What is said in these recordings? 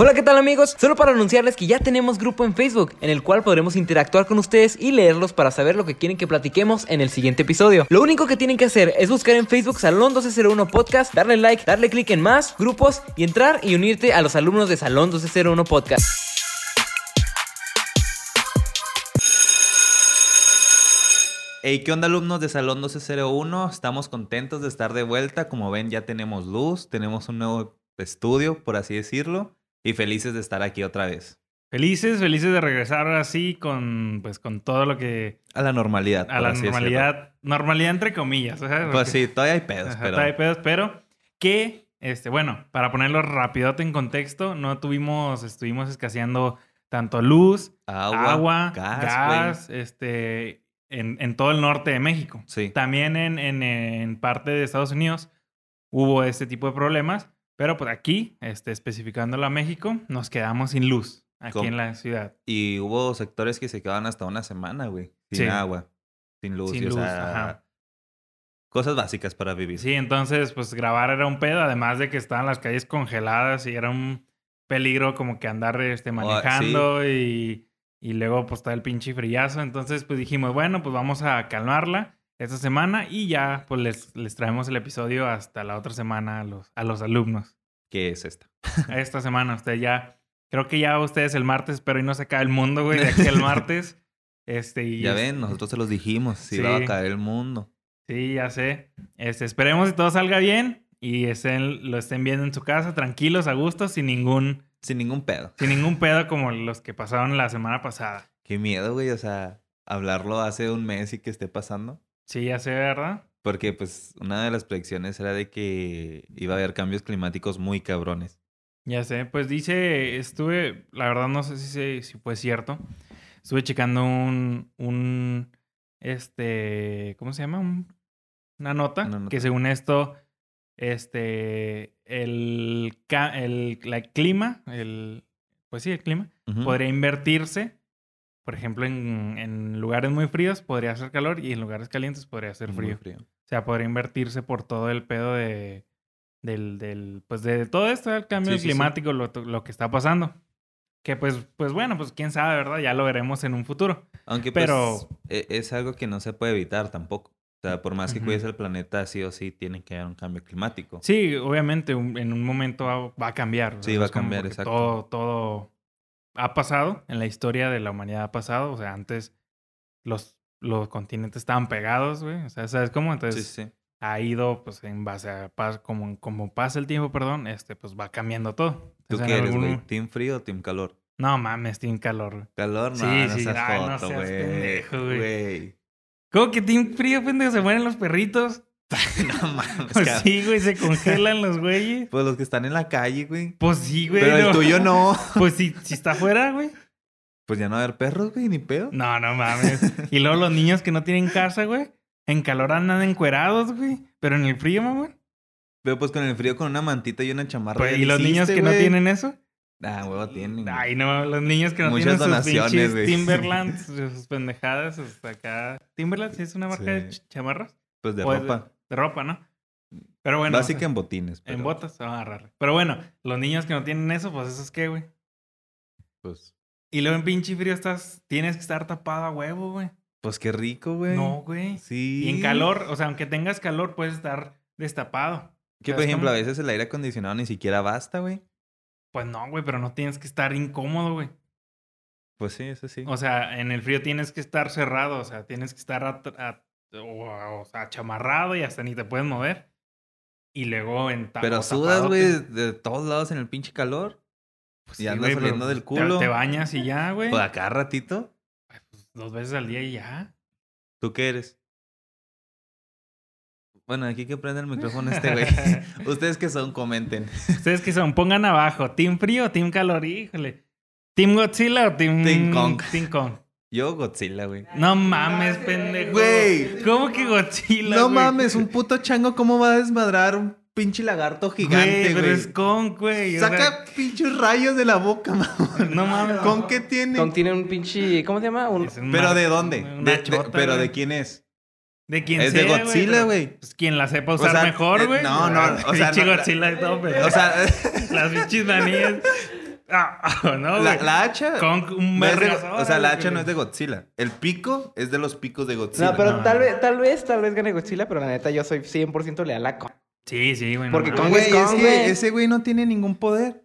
Hola, ¿qué tal amigos? Solo para anunciarles que ya tenemos grupo en Facebook, en el cual podremos interactuar con ustedes y leerlos para saber lo que quieren que platiquemos en el siguiente episodio. Lo único que tienen que hacer es buscar en Facebook Salón 1201 Podcast, darle like, darle clic en más, grupos y entrar y unirte a los alumnos de Salón 1201 Podcast. Hey, ¿qué onda alumnos de Salón 1201? Estamos contentos de estar de vuelta. Como ven, ya tenemos luz, tenemos un nuevo estudio, por así decirlo y felices de estar aquí otra vez. Felices, felices de regresar así con, pues, con todo lo que... A la normalidad. A la normalidad. Normalidad entre comillas. Pues sí, todavía hay pedos, pero... Todavía hay pedos, pero que, este, bueno, para ponerlo rapidote en contexto, no tuvimos, estuvimos escaseando tanto luz, agua, gas, este, en, en, todo el norte de México. Sí. También en, en, en parte de Estados Unidos hubo este tipo de problemas. Pero pues aquí, este, especificándolo a México, nos quedamos sin luz aquí en la ciudad. Y hubo sectores que se quedaban hasta una semana, güey. Sin agua, sin luz. Sin luz, ajá. Cosas básicas para vivir. Sí, entonces, pues grabar era un pedo, además de que estaban las calles congeladas y era un peligro como que andar este, manejando y, y luego pues está el pinche frillazo. Entonces, pues dijimos, bueno, pues vamos a calmarla esta semana y ya pues les, les traemos el episodio hasta la otra semana a los, a los alumnos. ¿Qué es esta? esta semana, usted ya, creo que ya ustedes el martes, pero hoy no se cae el mundo, güey, de aquí al martes. Este, y ya ven, nosotros se los dijimos, si va a caer el mundo. Sí, ya sé. Este, esperemos que todo salga bien y estén, lo estén viendo en su casa, tranquilos, a gusto, sin ningún... Sin ningún pedo. Sin ningún pedo como los que pasaron la semana pasada. Qué miedo, güey, o sea, hablarlo hace un mes y que esté pasando. Sí, ya sé, ¿verdad? Porque pues una de las predicciones era de que iba a haber cambios climáticos muy cabrones. Ya sé, pues dice, estuve, la verdad no sé si, si fue cierto, estuve checando un, un, este, ¿cómo se llama? una, nota, que según esto, este, el, el, clima, el, pues sí, el clima, podría invertirse por ejemplo, en, lugares muy fríos podría hacer calor y en lugares calientes podría hacer frío. O sea, podría invertirse por todo el pedo de, del, del pues de todo esto, el cambio climático, Lo, lo, que está pasando. Que pues, pues bueno, pues quién sabe, ¿verdad? Ya lo veremos en un futuro. Aunque Pero... Pues, es algo que no se puede evitar tampoco. O sea, por más que cuides el planeta, sí o sí tiene que haber un cambio climático. Sí, obviamente en un momento va, a cambiar. Sí, va a cambiar, exacto. Todo, todo, ha pasado, en la historia de la humanidad ha pasado. O sea, antes los, los continentes estaban pegados, güey. O sea, ¿sabes cómo? Entonces ha ido, pues, en base a como, como pasa el tiempo, perdón, este, pues va cambiando todo. ¿Tú qué eres, güey? ¿Team frío o team calor? No mames, team calor. ¿Calor? No, sí, no sí. Seas no pendejo, güey. ¿Cómo que team frío, pendejo? ¿Se mueren los perritos? no mames. Pues sí, güey, se congelan los güeyes. Pues los que están en la calle, güey. Pues sí, güey. Pero el tuyo no. Pues si, si está afuera, güey. Pues ya no va a haber perros, güey, ni pedo. No, no mames. y luego los niños que no tienen casa, güey. En calor andan encuerados, güey. Pero en el frío, mamá. Pero pues con el frío con una mantita y una chamarra. Pues, ¿Y los niños que no tienen eso? Ah, huevo, tienen. Ay, no, los niños que no tienen sus pinches Timberland, sus pendejadas, hasta acá. Timberland, ¿sí es una marca de chamarras? Pues de ropa de ropa, ¿no? Pero bueno. Básica en botines. En botas se van a agarrar. Pero bueno, los niños que no tienen eso, pues eso es qué, güey. Pues. Y luego en pinche frío estás, tienes que estar tapado a huevo, güey. Pues qué rico, güey. No, güey. Sí. Y en calor, o sea, aunque tengas calor, puedes estar destapado. Que por ejemplo, a veces el aire acondicionado ni siquiera basta, güey. Pues no, güey, pero no tienes que estar incómodo, güey. Pues sí, eso sí. O sea, en el frío tienes que estar cerrado, o sea, tienes que estar a, o, sea, chamarrado y hasta ni te puedes mover. Y luego en Pero sudas, güey, de todos lados en el pinche calor. Pues y andas saliendo del culo. Te, bañas y ya, güey. Pues acá ratito. Pues, dos veces al día y ya. ¿Tú qué eres? Bueno, aquí que prende el micrófono este güey. Ustedes que son, comenten. Ustedes que son, pongan abajo. ¿Team frío o team calor? Híjole. ¿Team Godzilla o team, team Kong? Team Kong. Yo Godzilla, güey. No mames, pendejo. Güey. ¿Cómo que Godzilla? No mames, un puto chango, ¿cómo va a desmadrar un pinche lagarto gigante, güey? Pero es con, güey. Saca pinches rayos de la boca, mamón. No mames. ¿Con qué tiene? Con tiene un pinche. ¿Cómo se llama? Un... ¿Pero de dónde? ¿Pero de quién es? De quién Es de Godzilla, güey. Pues quien la sepa usar mejor, eh, güey. no, no. O sea, Godzilla y todo, pero. O sea, las pinches manías. Ah, no, La, la hacha. Con un no es de- vergazo, o sea, la hacha no es de Godzilla. El pico es de los picos de Godzilla. No, pero no, tal no. vez, tal vez, tal vez gane Godzilla, pero la neta yo soy 100% leal a Kong. Sí, sí, güey. Porque. Kong Güey, es es Kong, que güey. ese güey no tiene ningún poder.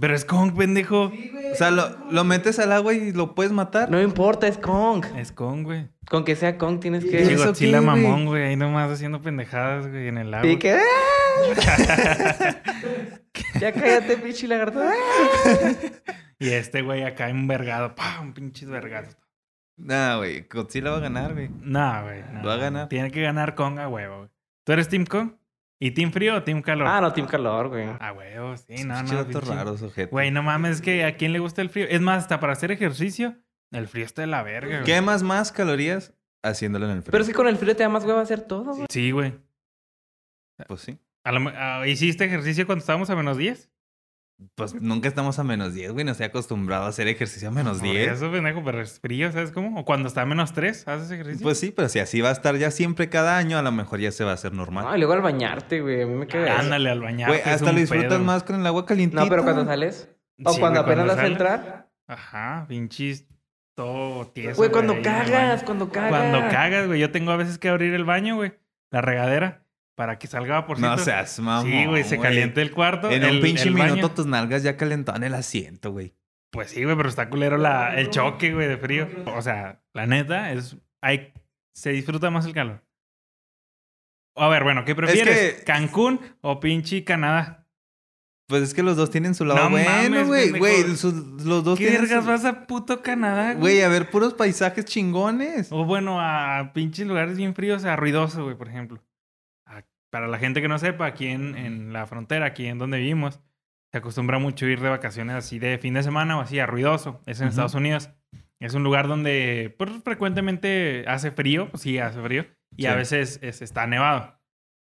Pero es Kong, pendejo. O sea, lo, lo metes al agua y lo puedes matar. No importa, es Kong. Es Kong, güey. Con que sea Kong tienes ¿Y que... Sí, Godzilla qué, güey? mamón, güey. Ahí nomás haciendo pendejadas, güey, en el agua. Y que... ¡ah! ya cállate, pinche lagarto. ¡ah! Y este güey acá envergado. ¡Pam! Un pinche vergado. Nah, güey. Godzilla va a ganar, güey. No, güey. no. Va a ganar. Tiene que ganar Kong a huevo, güey. ¿Tú eres Team Kong? ¿Y Team Frío o Team Calor? Ah, no, Team Calor, güey. A huevo, sí, no, no. datos raros, ojete. Güey, no mames, es que a quién le gusta el frío. Es más, hasta para hacer ejercicio, el frío está de la verga, güey. Quemas más calorías haciéndolo en el frío. Pero es que con el frío te da más hueva hacer todo, güey. Sí, güey. Pues sí. A lo me- ah, ¿Hiciste ejercicio cuando estábamos a menos 10? Pues nunca estamos a menos 10, güey. No estoy acostumbrado a hacer ejercicio a menos Por 10. Eso, pendejo, pero es frío, ¿sabes cómo? O cuando está a menos 3, ¿haces ejercicio? Pues sí, pero si así va a estar ya siempre cada año, a lo mejor ya se va a hacer normal. No, y luego al bañarte, güey. A mí me queda. Ándale al bañar. Güey, hasta lo disfrutas más con el agua calientita. No, pero cuando sales. O cuando apenas vas a entrar. Ajá, pinches todo tieso. Güey, cuando cagas, cuando cagas. Cuando cagas, güey. Yo tengo a veces que abrir el baño, güey. La regadera. Para que salga vaporcito. No seas mamón, Sí, güey, se güey. caliente el cuarto. En el- un pinche baño. minuto tus nalgas ya calentaban el asiento, güey. Pues sí, güey, pero está culero la, el choque, güey, de frío. O sea, la neta es. Hay, se disfruta más el calor. A ver, bueno, ¿qué prefieres? que- ¿Cancún o pinche Canadá? Pues es que los dos tienen su lado No bueno, güey. Güey, los dos ¿Qué tienen su- vas a puto Canadá, güey? Güey, a ver, puros paisajes chingones. O bueno, a pinches lugares bien fríos, a ruidoso, güey, por ejemplo. Para la gente que no sepa, aquí en, en la frontera, aquí en donde vivimos, se acostumbra mucho ir de vacaciones así de fin de semana o así a ruidoso. Es en. Estados Unidos. Es un lugar donde pues, frecuentemente hace frío, sí hace frío, y a veces es- está nevado.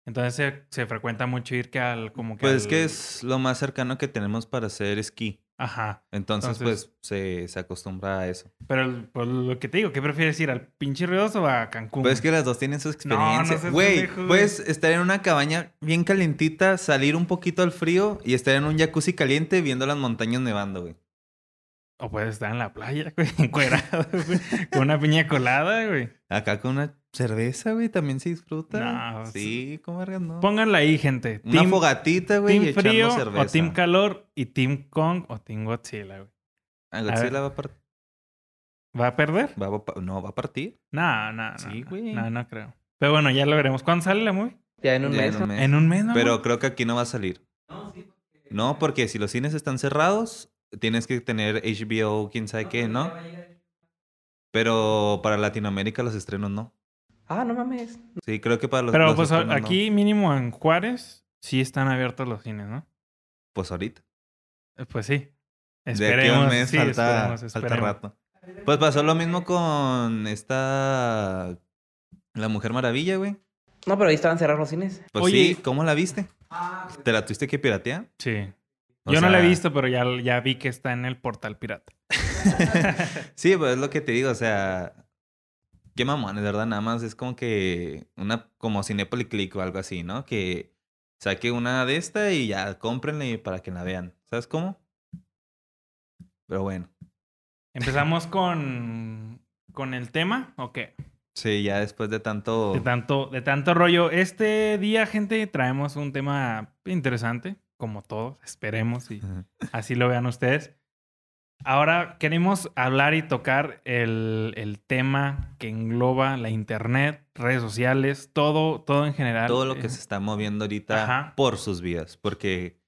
Entonces se, se frecuenta mucho ir que al como que Pues es que es lo más cercano que tenemos para hacer esquí. Ajá. Entonces, Entonces- pues se, se acostumbra a eso. Pero el- pues, lo que te digo, ¿qué prefieres ir al pinche ruidoso o a Cancún? Pues es que las dos tienen sus No, no güey. puedes estar en una cabaña bien calentita, salir un poquito al frío y estar en un jacuzzi caliente viendo las montañas nevando, güey. O puedes estar en la playa, güey, encuerado, güey, con una piña colada, güey. Acá con una cerveza, güey, también se disfruta. No, sí, ¿cómo vergas no? Pónganla ahí, gente. Una Team, fogatita, güey, y team echando frío cerveza. o Team calor y Team Kong o Team Godzilla, güey. Ah, Godzilla va a partir. ¿Va a perder? Va a no, va a partir. No, no, no. Sí, no, güey. No, no creo. Pero bueno, ya lo veremos. ¿Cuándo sale la movie? Ya en un Ya mes. en un mes. En un mes, ¿no? Pero creo que aquí no va a salir. No, porque si los cines están cerrados, tienes que tener HBO, quién sabe qué, ¿no? Pero para Latinoamérica los estrenos no. Ah, no mames. Sí, creo que para los, Pero los pues estrenos no. aquí mínimo en Juárez sí están abiertos los cines, ¿no? Pues ahorita. Eh, Pues sí. De aquí Esperemos. a un mes sí, falta, esperemos, falta esperemos. rato. Pues pasó lo mismo con esta... La Mujer Maravilla, güey. No, pero ahí estaban cerrados los cines. Pues Oye. sí, ¿cómo la viste? ¿Te la tuviste que piratear? Sí. O Yo no la he visto, pero ya, ya vi que está en el portal pirata. Sí, pues es lo que te digo, o sea... Qué mamones, ¿verdad? Nada más es como que una... Como Cinépolis Click o algo así, ¿no? Que saque una de esta y ya cómprenle para que la vean. ¿Sabes cómo? Pero bueno. Empezamos con, con el tema, ¿o qué? Sí, ya después de tanto... De tanto, de tanto rollo. Este día, gente, traemos un tema interesante, como todos, esperemos y así lo vean ustedes. Ahora queremos hablar y tocar el, el tema que engloba la internet, redes sociales, todo, todo en general. todo lo que Eh, se está moviendo ahorita Ajá. por sus vidas. Porque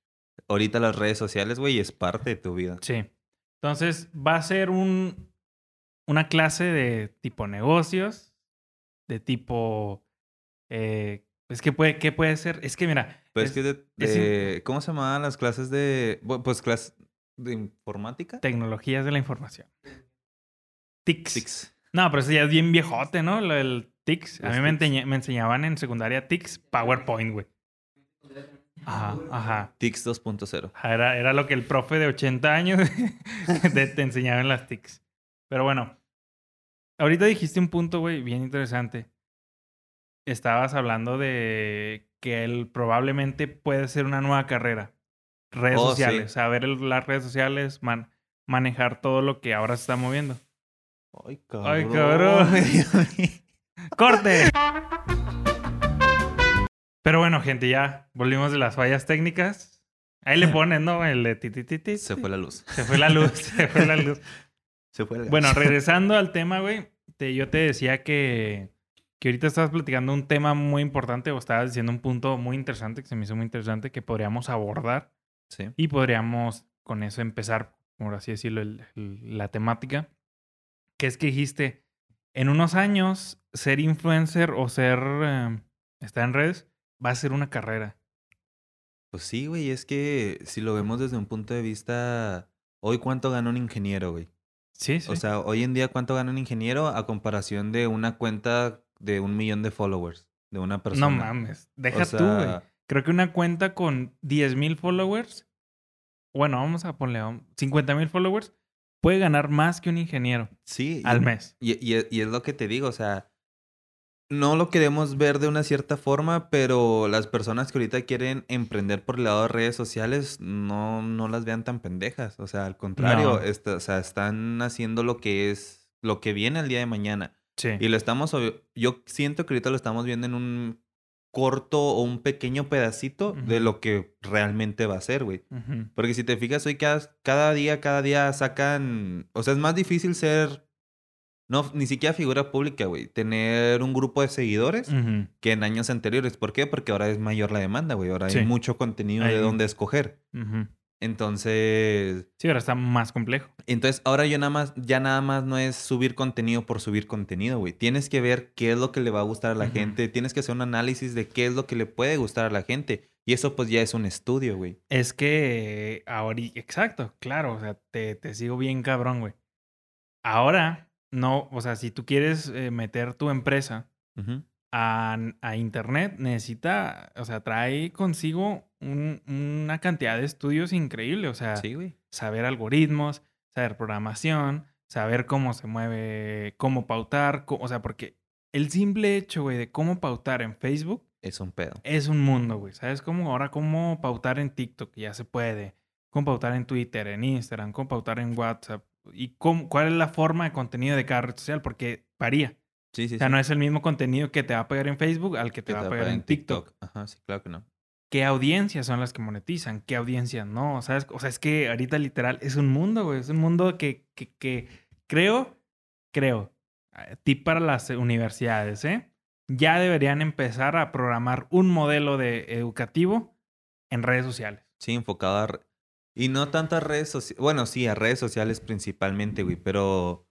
ahorita las redes sociales, güey, es parte de tu vida. Sí. Entonces, va a ser un, una clase de tipo negocios, de tipo... Eh, es que puede, ¿qué puede ser? Es que mira... Pero es, es que de, es de- ¿cómo se llamaban las clases de, pues clases de informática? Tecnologías de la información. TICS. Six. No, pero eso ya es bien viejote, ¿no? Lo del TICS. A mí me, tics. enseñaban en secundaria TICS PowerPoint, güey. Ajá, ajá. TICS 2.0. Ajá, Era, era lo que el profe de 80 años de- te enseñaba en las TICS. Pero bueno, ahorita dijiste un punto, güey, bien interesante. Estabas hablando de que él probablemente puede ser una nueva carrera. redes Oh, sociales, sí. saber el- las redes sociales, man- manejar todo lo que ahora se está moviendo. Ay, Ay, cabrón. ¡Corte! Pero bueno, gente, ya volvimos de las fallas técnicas. Ahí le ponen, ¿no? El de ti, ti, ti, ti, Se fue la luz. Se fue la luz, se fue la luz. Se fue la Bueno, regresando al tema, güey. te- yo te decía que, que ahorita estabas platicando un tema muy importante o estabas diciendo un punto muy interesante que se me hizo muy interesante que podríamos abordar Sí. y podríamos con eso empezar, por así decirlo, el- el- la temática. Que es que dijiste, en unos años, ser influencer o ser, eh, estar en redes, va a ser una carrera. Pues sí, güey, es que si lo vemos desde un punto de vista, hoy cuánto gana un ingeniero, güey. Sí, sí. O sea, hoy en día cuánto gana un ingeniero a comparación de una cuenta de un millón de followers de una persona. no mames. Deja O tú, güey. Creo que una cuenta con 10 mil followers, bueno, vamos a ponerle 50 mil followers, puede ganar más que un ingeniero Sí. y- al mes. Y, y, y es lo que te digo, o sea, no lo queremos ver de una cierta forma, pero las personas que ahorita quieren emprender por el lado de redes sociales, no, no las vean tan pendejas. O sea, al contrario, No. esta- o sea, están haciendo lo que es, lo que viene el día de mañana. Sí. Y lo estamos, yo siento que ahorita lo estamos viendo en un corto o un pequeño pedacito de lo que realmente va a ser, güey. Porque si te fijas, hoy cada, cada día, cada día sacan. O sea, es más difícil ser. No, ni siquiera figura pública, güey. Tener un grupo de seguidores que en años anteriores. ¿Por qué? Porque ahora es mayor la demanda, güey. Ahora Sí. hay mucho contenido de dónde escoger. Entonces. Sí, ahora está más complejo. Entonces, ahora yo nada más, ya nada más no es subir contenido por subir contenido, güey. Tienes que ver qué es lo que le va a gustar a la gente. Tienes que hacer un análisis de qué es lo que le puede gustar a la gente. Y eso, pues, ya es un estudio, güey. Es que ahora, exacto, claro, o sea, te, te sigo bien cabrón, güey. Ahora, no, o sea, si tú quieres eh, meter tu empresa. A, a internet, necesita, o sea, trae consigo un- una cantidad de estudios increíble, o sea, Sí, saber algoritmos, saber programación, saber cómo se mueve, cómo pautar, o sea, porque el simple hecho, güey, de cómo pautar en Facebook Es un pedo. es un mundo, güey. ¿Sabes cómo? Ahora, cómo pautar en TikTok, ya se puede. Cómo pautar en Twitter, en Instagram, cómo pautar en WhatsApp. Y cómo, cuál es la forma de contenido de cada red social, porque varía. Sí, sí, O sea, sí. no es el mismo contenido que te va a pegar en Facebook al que te que va te a va a pegar en TikTok. Ajá, sí, claro que no. ¿Qué audiencias son las que monetizan? ¿Qué audiencias no? ¿Sabes? O sea, es que ahorita literal es un mundo, güey. Es un mundo que, que, que creo, creo, tip para las universidades, ¿eh? Ya deberían empezar a programar un modelo de educativo en redes sociales. Sí, enfocado a... Y no tanto a redes sociales. Bueno, sí, a redes sociales principalmente, güey. Pero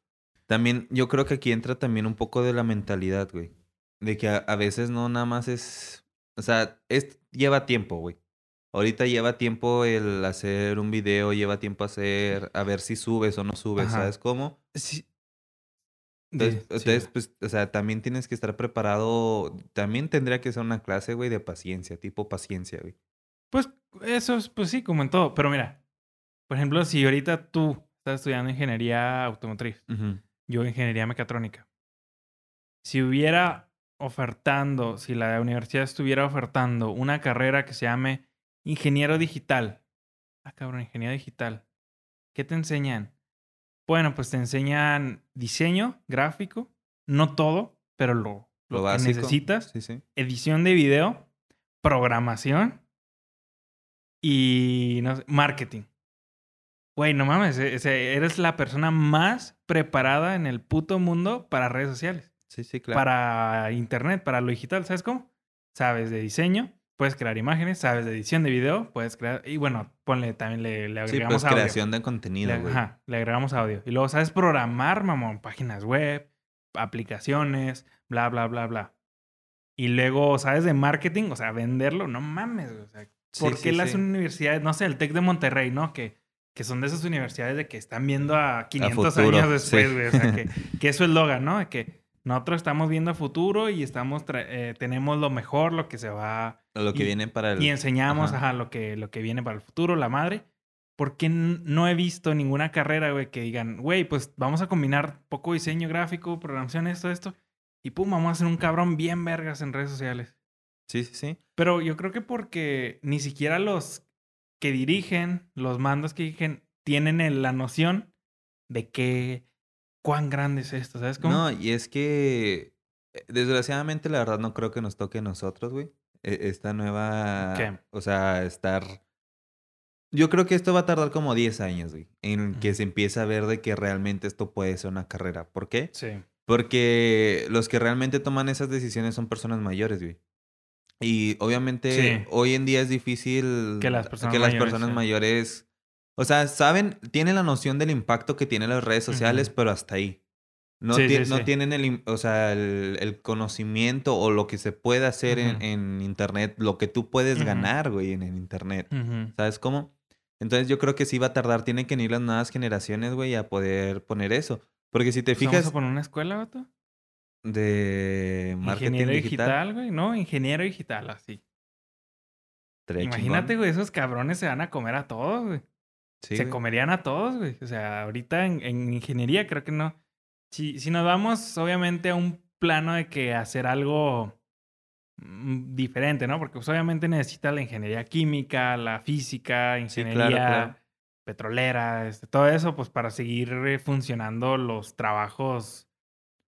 también yo creo que aquí entra también un poco de la mentalidad, güey. De que a, a veces no nada más es... O sea, es, lleva tiempo, güey. Ahorita lleva tiempo el hacer un video, lleva tiempo hacer... A ver si subes o no subes, Ajá. ¿sabes cómo? Sí. Entonces, Sí, sí. entonces, pues, o sea, también tienes que estar preparado. También tendría que ser una clase, güey, de paciencia, tipo paciencia, güey. Pues eso es, pues sí, como en todo. Pero mira, por ejemplo, si ahorita tú estás estudiando ingeniería automotriz. Yo ingeniería mecatrónica. Si hubiera ofertando, si la universidad estuviera ofertando una carrera que se llame ingeniero digital. Ah, cabrón, ingeniero digital. ¿Qué te enseñan? Bueno, pues te enseñan diseño gráfico, no todo, pero lo, lo, Lo que necesitas, Sí, sí. edición de video, programación y no sé, marketing. Güey, no mames, e- o sea, eres la persona más preparada en el puto mundo para redes sociales, Sí, sí, claro. para internet, para lo digital, ¿sabes cómo? Sabes de diseño, puedes crear imágenes, sabes de edición de video, puedes crear y bueno, ponle también le, le Sí, agregamos pues audio. creación de contenido, güey. ajá, le agregamos audio. Y luego sabes programar, mamón, páginas web, aplicaciones, bla, bla, bla, bla. Y luego sabes de marketing, o sea, venderlo, no mames, o sea, Sí, ¿por qué sí, las sí. universidades, no sé, el TEC de Monterrey, ¿no? Que, que son de esas universidades de que están viendo a 500 futuro, años después, sí. güey. O sea, que, que eso es Logan, ¿no? Que nosotros estamos viendo a futuro y estamos eh, tenemos lo mejor, lo que se va Lo que y- viene para el... y enseñamos Ajá. ajá, lo, que, lo que viene para el futuro, la madre. Porque no he visto ninguna carrera, güey, que digan, güey, pues vamos a combinar poco diseño gráfico, programación, esto, esto. Y pum, vamos a hacer un cabrón bien vergas en redes sociales. Sí, sí, sí. Pero yo creo que porque ni siquiera los que dirigen, los mandos que dirigen, tienen la noción de que cuán grande es esto, ¿sabes cómo? No, y es que eh, desgraciadamente la verdad no creo que nos toque a nosotros, güey. E, esta nueva... ¿Qué? O sea, estar... Yo creo que esto va a tardar como 10 años, güey, en que se empiece a ver de que realmente esto puede ser una carrera. ¿Por qué? Sí. Porque los que realmente toman esas decisiones son personas mayores, güey. Y obviamente hoy en día es difícil que las personas, que las mayores, personas mayores, o sea, saben, tienen la noción del impacto que tienen las redes sociales, pero hasta ahí. No, no tienen el, o sea, el, conocimiento o lo que se puede hacer en, internet, lo que tú puedes ganar, güey, en el internet. ¿Sabes cómo? Entonces yo creo que sí va a tardar, tienen que venir las nuevas generaciones, güey, a poder poner eso. Porque si te fijas... ¿Vamos a poner una escuela, vato? De marketing Ingeniero digital, güey. No, ingeniero digital, así. Imagínate, güey, esos cabrones se van a comer a todos, güey. se comerían a todos, güey. O sea, ahorita en, ingeniería creo que no. Si, si nos vamos, obviamente, a un plano de que hacer algo mm, diferente, ¿no? Porque pues, obviamente necesita la ingeniería química, la física, ingeniería petrolera, este, todo eso, pues para seguir eh, funcionando los trabajos,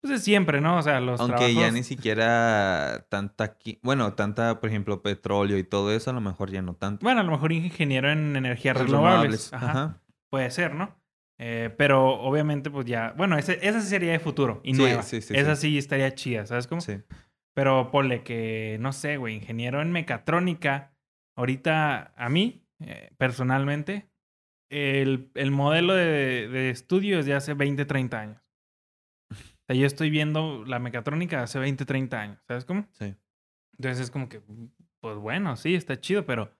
pues de siempre, ¿no? O sea, los Aunque ya ni siquiera tanta, bueno, tanta, por ejemplo, petróleo y todo eso, a lo mejor ya no tanto. Bueno, a lo mejor ingeniero en energías renovables. Ajá. Puede ser, ¿no? Eh, pero obviamente, pues ya, bueno, ese, esa sería de futuro y nueva. Sí, sí, esa sí. estaría chida, ¿sabes cómo? Sí. Pero ponle que, no sé, güey, ingeniero en mecatrónica, ahorita a mí, eh, personalmente, el, el modelo de, de, estudio es de hace 20, 30 años. O sea, yo estoy viendo la mecatrónica hace 20, 30 años, ¿sabes cómo? Sí. Entonces es como que, pues bueno, sí, está chido, pero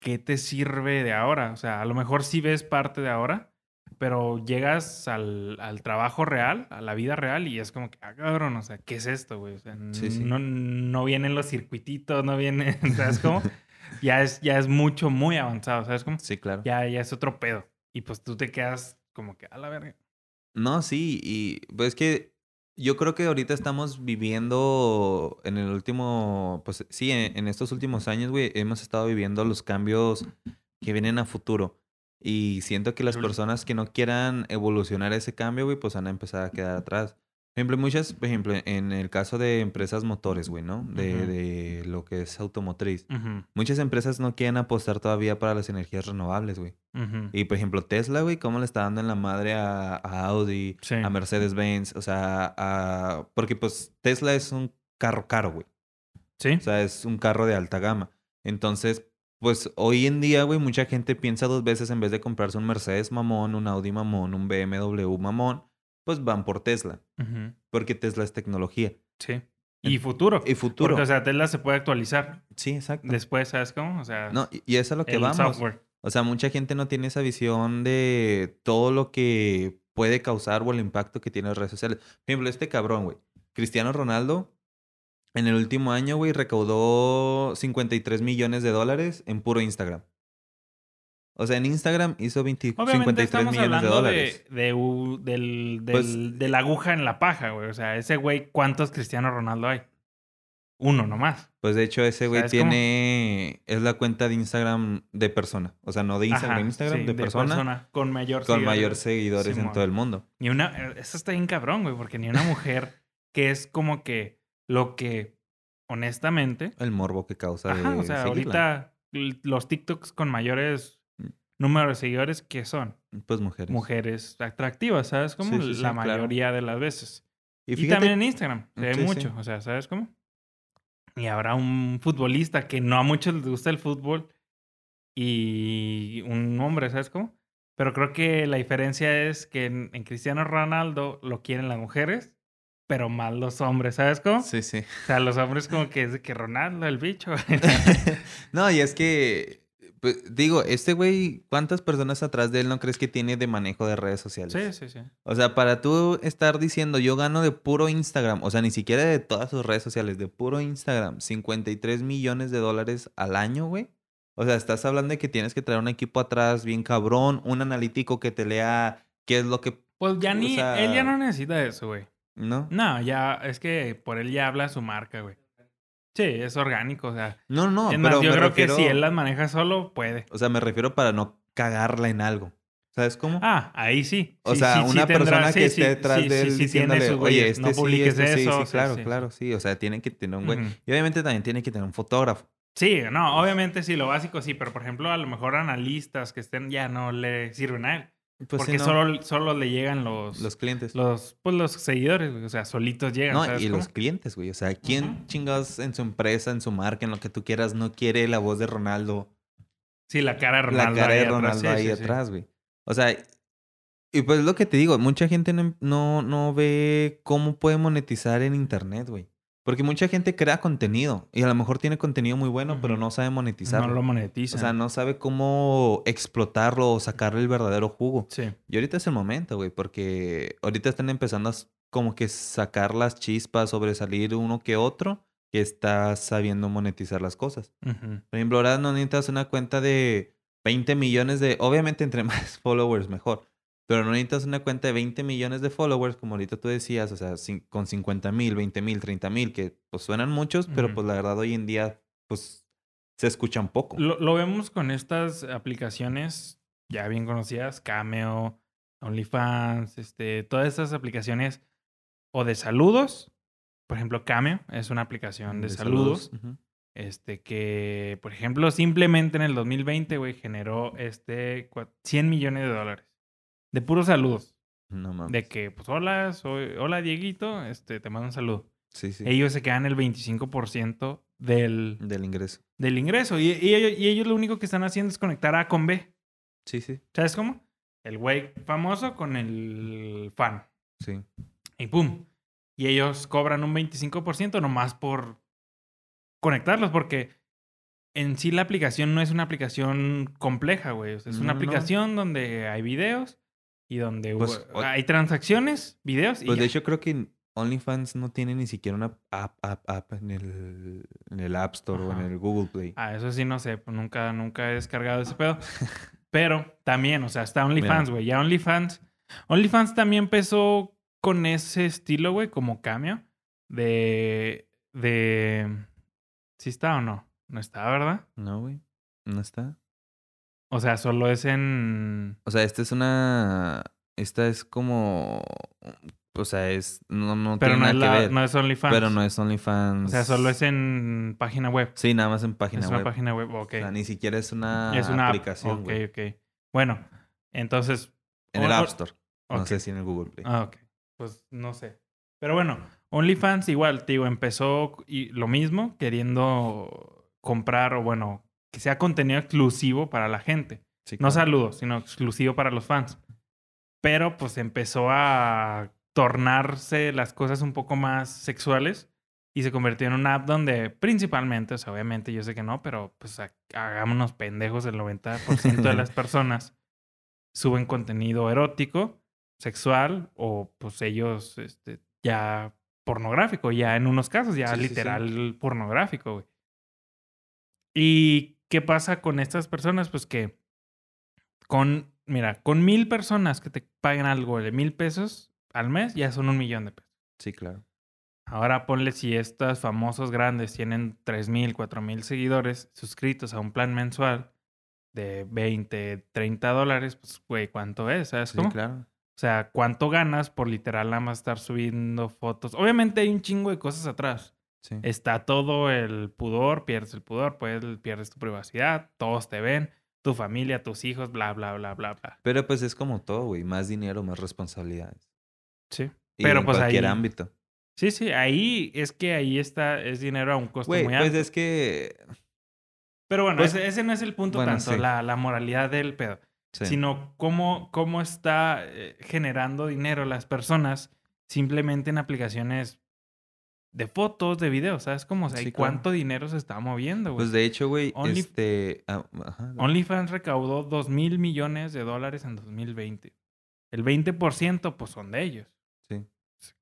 ¿qué te sirve de ahora? O sea, a lo mejor sí ves parte de ahora, pero llegas al, al trabajo real, a la vida real, y es como que, ah, cabrón, o sea, ¿qué es esto, güey? O sea, No, no vienen los circuititos, no vienen, ¿sabes cómo? ya es, ya es mucho, muy avanzado, ¿sabes cómo? Sí, claro. Ya, ya es otro pedo. Y pues tú te quedas como que a la verga. No, sí, y pues es que yo creo que ahorita estamos viviendo en el último, pues sí, en, estos últimos años, güey, hemos estado viviendo los cambios que vienen a futuro. Y siento que las personas que no quieran evolucionar ese cambio, güey, pues van a empezar a quedar atrás ejemplo, muchas, por ejemplo, en el caso de empresas motores, güey, ¿no? De, de, lo que es automotriz. Muchas empresas no quieren apostar todavía para las energías renovables, güey. Y, por ejemplo, Tesla, güey, ¿cómo le está dando en la madre a, Audi, a Mercedes-Benz? O sea, a... porque pues Tesla es un carro caro, güey. Sí. O sea, es un carro de alta gama. Entonces, pues hoy en día, güey, mucha gente piensa dos veces en vez de comprarse un Mercedes mamón, un Audi mamón, un BMW mamón pues van por Tesla. Porque Tesla es tecnología. Sí. Y futuro. Y futuro. Porque, o sea, Tesla se puede actualizar. Sí, exacto. Después, ¿sabes cómo? O sea. No, y eso es a lo que vamos. O sea, mucha gente no tiene esa visión de todo lo que puede causar o el impacto que tiene las redes sociales. Por ejemplo, este cabrón, güey. Cristiano Ronaldo, en el último año, güey, recaudó 53 millones de dólares en puro Instagram. O sea, en Instagram hizo 20, 53 millones de dólares. De, de, del, pues, de la aguja en la paja, güey. O sea, ese güey, ¿cuántos Cristiano Ronaldo hay? Uno nomás. Pues de hecho, ese güey tiene. Es la cuenta de Instagram de persona. O sea, no de Instagram, Instagram, de, persona, Con mayor Con mayor seguidores en todo el mundo. Ni una. Eso está bien cabrón, güey, porque ni una mujer que es como que lo que, honestamente. El morbo que causa. Ajá, o sea, ahorita los TikToks con mayores número de seguidores que son. Pues mujeres. Mujeres atractivas, ¿sabes cómo? la mayoría de las veces. Y, también en Instagram, se ve mucho, o sea, ¿sabes cómo? Y habrá un futbolista que no a muchos les gusta el fútbol y un hombre, ¿sabes cómo? Pero creo que la diferencia es que en, Cristiano Ronaldo lo quieren las mujeres, pero más los hombres, ¿sabes cómo? Sí, sí. O sea, los hombres como que es de que Ronaldo, el bicho. no, y es que digo, este güey, ¿cuántas personas atrás de él no crees que tiene de manejo de redes sociales? Sí, sí, sí. O sea, para tú estar diciendo, yo gano de puro Instagram, o sea, ni siquiera de todas sus redes sociales, de puro Instagram, 53 millones de dólares al año, güey. O sea, estás hablando de que tienes que traer un equipo atrás bien cabrón, un analítico que te lea qué es lo que... Pues ya ni, él ya no necesita eso, güey. ¿No? No, ya, es que por él ya habla su marca, güey. Sí, es orgánico, o sea. No, no, es pero más, yo me creo refiero- que si él las maneja solo, puede. O sea, me refiero para no cagarla en algo. ¿Sabes cómo? Ah, ahí sí. O Sí, sea, sí, sí una persona sí, que sí, esté detrás sí, de él sí, sí, diciéndole, oye, este no sí, publiques este sí, eso. sí, claro, claro, sí. O sea, tienen que tener un güey. Y obviamente también tiene que tener un fotógrafo. Sí, no, obviamente sí, lo básico sí, pero por ejemplo, a lo mejor analistas que estén ya no le sirven a él. Pues porque no, solo, solo le llegan los, los clientes. los, pues los seguidores, güey, o sea, solitos llegan. no, ¿sabes y cómo? los clientes, güey. O sea, ¿quién Ujú. chingados en su empresa, en su marca, en lo que tú quieras, no quiere la voz de Ronaldo? Sí, la cara de Ronaldo. la cara ahí de atrás, Ronaldo sí, ahí sí, sí. atrás, güey. O sea, y pues lo que te digo, mucha gente no, no, no ve cómo puede monetizar en internet, güey. Porque mucha gente crea contenido y a lo mejor tiene contenido muy bueno, pero no sabe monetizarlo. No lo monetizan. o sea, no sabe cómo explotarlo o sacarle el verdadero jugo. Sí. Y ahorita es el momento, güey, porque ahorita están empezando a como que sacar las chispas, sobresalir uno que otro que está sabiendo monetizar las cosas. Ujú. Por ejemplo, ahora no necesitas una cuenta de 20 millones de... Obviamente, entre más followers, mejor. Pero no necesitas una cuenta de 20 millones de followers, como ahorita tú decías, o sea, con 50 mil, 20 mil, 30 mil, que pues suenan muchos, pero pues la verdad hoy en día, pues se escuchan poco. Lo, lo vemos con estas aplicaciones ya bien conocidas, Cameo, OnlyFans, este, todas estas aplicaciones o de saludos. Por ejemplo, Cameo es una aplicación de, saludos. Este que, por ejemplo, simplemente en el 2020, güey, generó este cua- 100 millones de dólares. De puros saludos. No mames. De que, pues, hola, soy, hola, Dieguito, este, te mando un saludo. Sí, sí. Ellos se quedan el 25% del, Del ingreso. del ingreso. Y, y ellos, y ellos lo único que están haciendo es conectar A con B. Sí, sí. ¿Sabes cómo? El güey famoso con el fan. Sí. Y pum. Y ellos cobran un 25% nomás por conectarlos, porque en sí la aplicación no es una aplicación compleja, güey. O sea, es una no. aplicación donde hay videos y donde Pues, hubo- hay transacciones, videos y Pues de hecho creo que OnlyFans no tiene ni siquiera una app, app, app en el, en el App Store o en el Google Play. Ah, eso sí no sé, pues nunca, nunca he descargado ese pedo. Pero también, o sea, está OnlyFans, güey. Ya OnlyFans. OnlyFans también empezó con ese estilo, güey, como cambio. De. De. ¿Sí está o no? No está, ¿verdad? No, güey. No está. O sea, solo es en. O sea, esta es una... Esta es como... O sea, es... No, no Pero tiene no nada es, que ver. no es OnlyFans. Pero no es OnlyFans. O sea, solo es en página web. Sí, nada más en página es web. una página web, ok. O sea, ni siquiera es una, es una aplicación, Ok, ok. Bueno, entonces. En el App Store. No sé si en el Google Play. Ah, ok. Pues no sé. Pero bueno, OnlyFans igual, te digo, empezó y lo mismo, queriendo comprar o bueno, que sea contenido exclusivo para la gente. Sí, No claro. saludos, sino exclusivo para los fans. Pero pues empezó a tornarse las cosas un poco más sexuales y se convirtió en una app donde principalmente, o sea, obviamente yo sé que no, pero pues ha- hagámonos pendejos, el 90% de las personas suben contenido erótico, sexual o pues ellos este, ya pornográfico, ya en unos casos ya Sí, sí, sí. literal pornográfico, güey. ¿Y qué pasa con estas personas? Pues que con, mira, con mil personas que te paguen algo de mil pesos al mes, ya son un millón de pesos. Sí, claro. Ahora ponle si estos famosos grandes tienen tres mil, cuatro mil seguidores suscritos a un plan mensual de 20, 30 dólares, pues, güey, ¿cuánto es? ¿Sabes Sí, cómo? claro. O sea, ¿cuánto ganas por literal nada más estar subiendo fotos? Obviamente hay un chingo de cosas atrás. Sí. Está todo el pudor, pierdes el pudor, pues, pierdes tu privacidad, todos te ven, tu familia, tus hijos, bla, bla, bla, bla, bla. Pero pues es como todo, güey. Más dinero, más responsabilidades. Sí. Y Pero, en pues, cualquier ahí- ámbito. Sí, sí, ahí es que ahí está, es dinero a un costo Güey, muy pues alto. es que... Pero bueno, pues, ese, ese no es el punto bueno, tanto, sí. la, la moralidad del pedo, sí. sino cómo, cómo está eh, generando dinero las personas simplemente en aplicaciones de fotos, de videos, ¿sabes cómo? O sea, Sí, ¿y claro. cuánto dinero se está moviendo, güey? Pues de hecho, güey, Only- este... ah, ajá, OnlyFans recaudó 2 mil millones de dólares en 2020. El 20% pues son de ellos. Sí.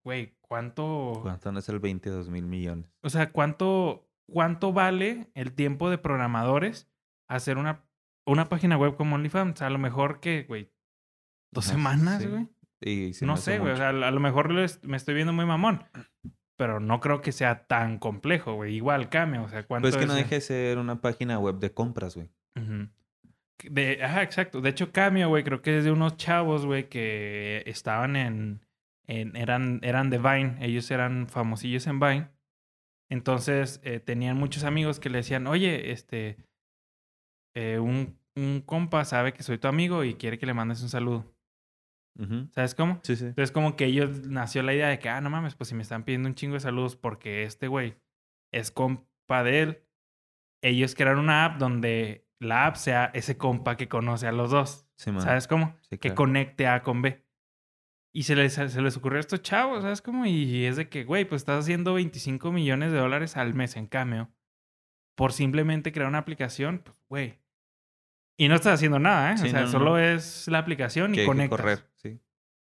Güey, ¿cuánto? ¿Cuánto no es el 22 mil millones? O sea, ¿cuánto, ¿cuánto vale el tiempo de programadores hacer una, una página web como OnlyFans? A lo mejor que, güey, dos No semanas, sé. güey. Y No sé, güey. O sea, a lo mejor me estoy viendo muy mamón. Pero no creo que sea tan complejo, güey. Igual Cameo, o sea, ¿cuánto Pues es que no deje de ser una página web de compras, güey. Ujú. De, ajá, exacto. De hecho, Cameo, güey, creo que es de unos chavos, güey, que estaban en, en eran, eran de Vine. Ellos eran famosillos en Vine. Entonces, eh, tenían muchos amigos que le decían, oye, este, eh, un, un compa sabe que soy tu amigo y quiere que le mandes un saludo. ¿Sabes cómo? Sí, sí. Entonces, como que ellos nació la idea de que, ah, no mames, pues si me están pidiendo un chingo de saludos porque este güey es compa de él, ellos crearon una app donde la app sea ese compa que conoce a los dos. Sí. ¿Sabes cómo? Sí, Que conecte A con B. Y se les, se les ocurrió a estos chavos, ¿sabes cómo? Y es de que, güey, pues estás haciendo 25 millones de dólares al mes en Cameo por simplemente crear una aplicación, pues, güey. Y no estás haciendo nada, ¿eh? Sí, o sea, no, no. solo es la aplicación y que conectas. correr, sí.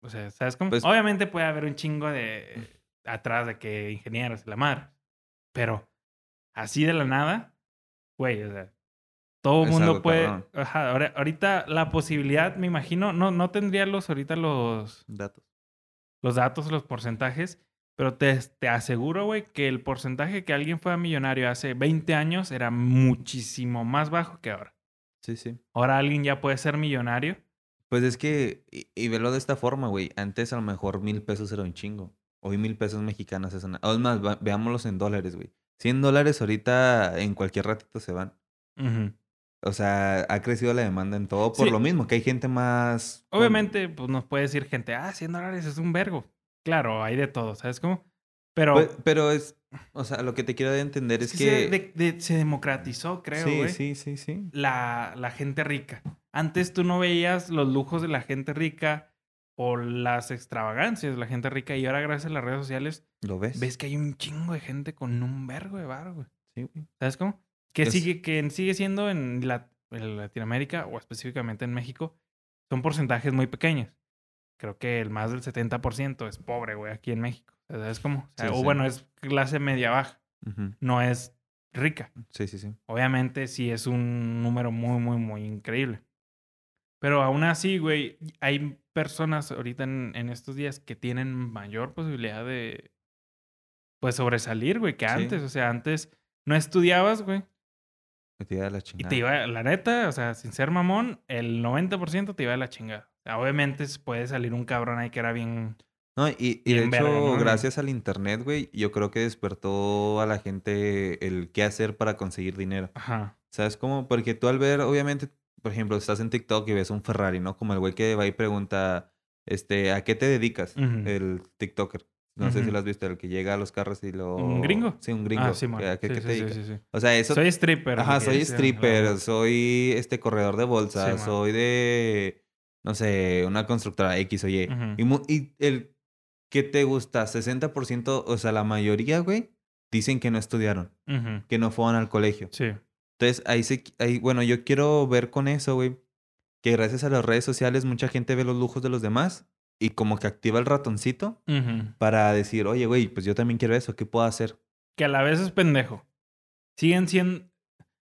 O sea, ¿sabes cómo? Pues- Obviamente puede haber un chingo de atrás de que ingenieros y la madre. Pero así de la nada, güey, o sea, todo el mundo puede. cabrón. Ajá, ahora- ahorita la posibilidad, me imagino, no, no tendría los ahorita los, Datos. los datos, los porcentajes, pero te, te aseguro, güey, que el porcentaje que alguien fue millonario hace 20 años era muchísimo más bajo que ahora. Sí, sí. Ahora alguien ya puede ser millonario. Pues es que, y, y velo de esta forma, güey. Antes a lo mejor mil pesos era un chingo. Hoy mil pesos mexicanos es una... O es más, veámoslos en dólares, güey. 100 dólares ahorita en cualquier ratito se van. O sea, ha crecido la demanda en todo por Sí. lo mismo, que hay gente más... Obviamente, pues nos puede decir gente, ah, 100 dólares es un vergo. Claro, hay de todo, ¿sabes cómo? Pero Pues, pero es... O sea, lo que te quiero entender es, es que... que, se, de- de- se democratizó, creo, sí, sí, sí, sí. la, la gente rica. Antes tú no veías los lujos de la gente rica o las extravagancias de la gente rica y ahora gracias a las redes sociales ¿Lo ves? ves que hay un chingo de gente con un vergo de bar, güey. Sí, güey. ¿Sabes cómo? Que Es- sigue, que sigue siendo en, la, en Latinoamérica o específicamente en México, son porcentajes muy pequeños. Creo que el más del 70% es pobre, güey, aquí en México. ¿Sabes cómo? O, sea, Sí, o sí. bueno, es clase media baja, Ujú. no es rica. Sí, sí, sí. Obviamente sí es un número muy, muy, muy increíble. Pero aún así, güey, hay personas ahorita en, en estos días que tienen mayor posibilidad de, pues, sobresalir, güey, que Sí. antes. O sea, antes no estudiabas, güey. Me te iba de la Y chingada. te iba, la neta, o sea, sin ser mamón, el 90% te iba de la chingada. Obviamente puede salir un cabrón ahí que era bien... No, y, y de hecho, verga, ¿no? gracias al internet, güey, yo creo que despertó a la gente el qué hacer para conseguir dinero. Ajá. ¿Sabes cómo? Porque tú al ver, obviamente, por ejemplo, estás en TikTok y ves un Ferrari, ¿no? Como el güey que va y pregunta, este, ¿a qué te dedicas? El TikToker. No sé si lo has visto, el que llega a los carros y lo... ¿Un gringo? Sí, un gringo. Ah, sí, man. ¿A qué, Sí, qué sí, te dedicas? sí, sí. O sea, eso... Soy stripper. Ajá, soy stripper, claro. soy este corredor de man. soy de, no sé, una constructora X o Y. Y, y el que te gusta, 60%, o sea, la mayoría, güey, dicen que no estudiaron, que no fueron al colegio. Sí. Entonces, ahí se, ahí, bueno, yo quiero ver con eso, güey, que gracias a las redes sociales mucha gente ve los lujos de los demás y como que activa el ratoncito para decir, oye, güey, pues yo también quiero eso, ¿qué puedo hacer? que a la vez es pendejo. Siguen siendo.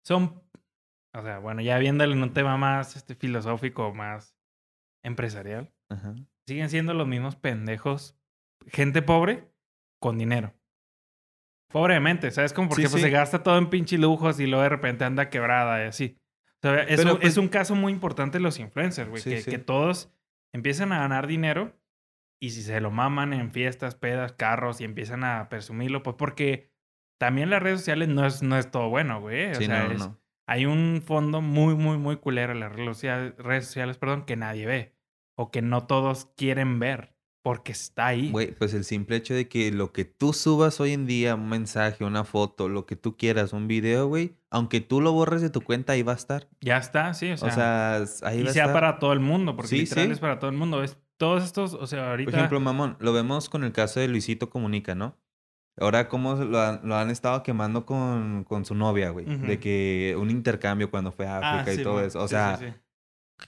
Son. O sea, bueno, ya viéndole en un tema más este, filosófico, más empresarial. Ajá. Siguen siendo los mismos pendejos. Gente pobre con dinero. Pobremente, ¿sabes? Como porque Sí, pues, sí. se gasta todo en pinche lujos y luego de repente anda quebrada y así. O sea, es, Pero, un, pues- es un caso muy importante de los influencers, güey. Sí, que, todos empiezan a ganar dinero y si se lo maman en fiestas, pedas, carros y empiezan a presumirlo, pues porque también las redes sociales no es, no es todo bueno, güey. O sea, no, no, es- no. hay un fondo muy, muy, muy culero en las redes sociales, redes sociales, perdón, que nadie ve. O que no todos quieren ver. Porque está ahí. Güey, pues el simple hecho de que lo que tú subas hoy en día, un mensaje, una foto, lo que tú quieras, un video, güey, aunque tú lo borres de tu cuenta, ahí va a estar. Ya está, sí. O O sea, sea, s- ahí y va a sea estar. para todo el mundo. Porque Sí, literal sí. es para todo el mundo. Es, todos estos, o sea, ahorita. Por ejemplo, mamón, lo vemos con el caso de Luisito Comunica, ¿no? Ahora cómo lo han, lo han estado quemando con, con su novia, güey. De que un intercambio cuando fue a Ah, África y sí, todo eso. O sea.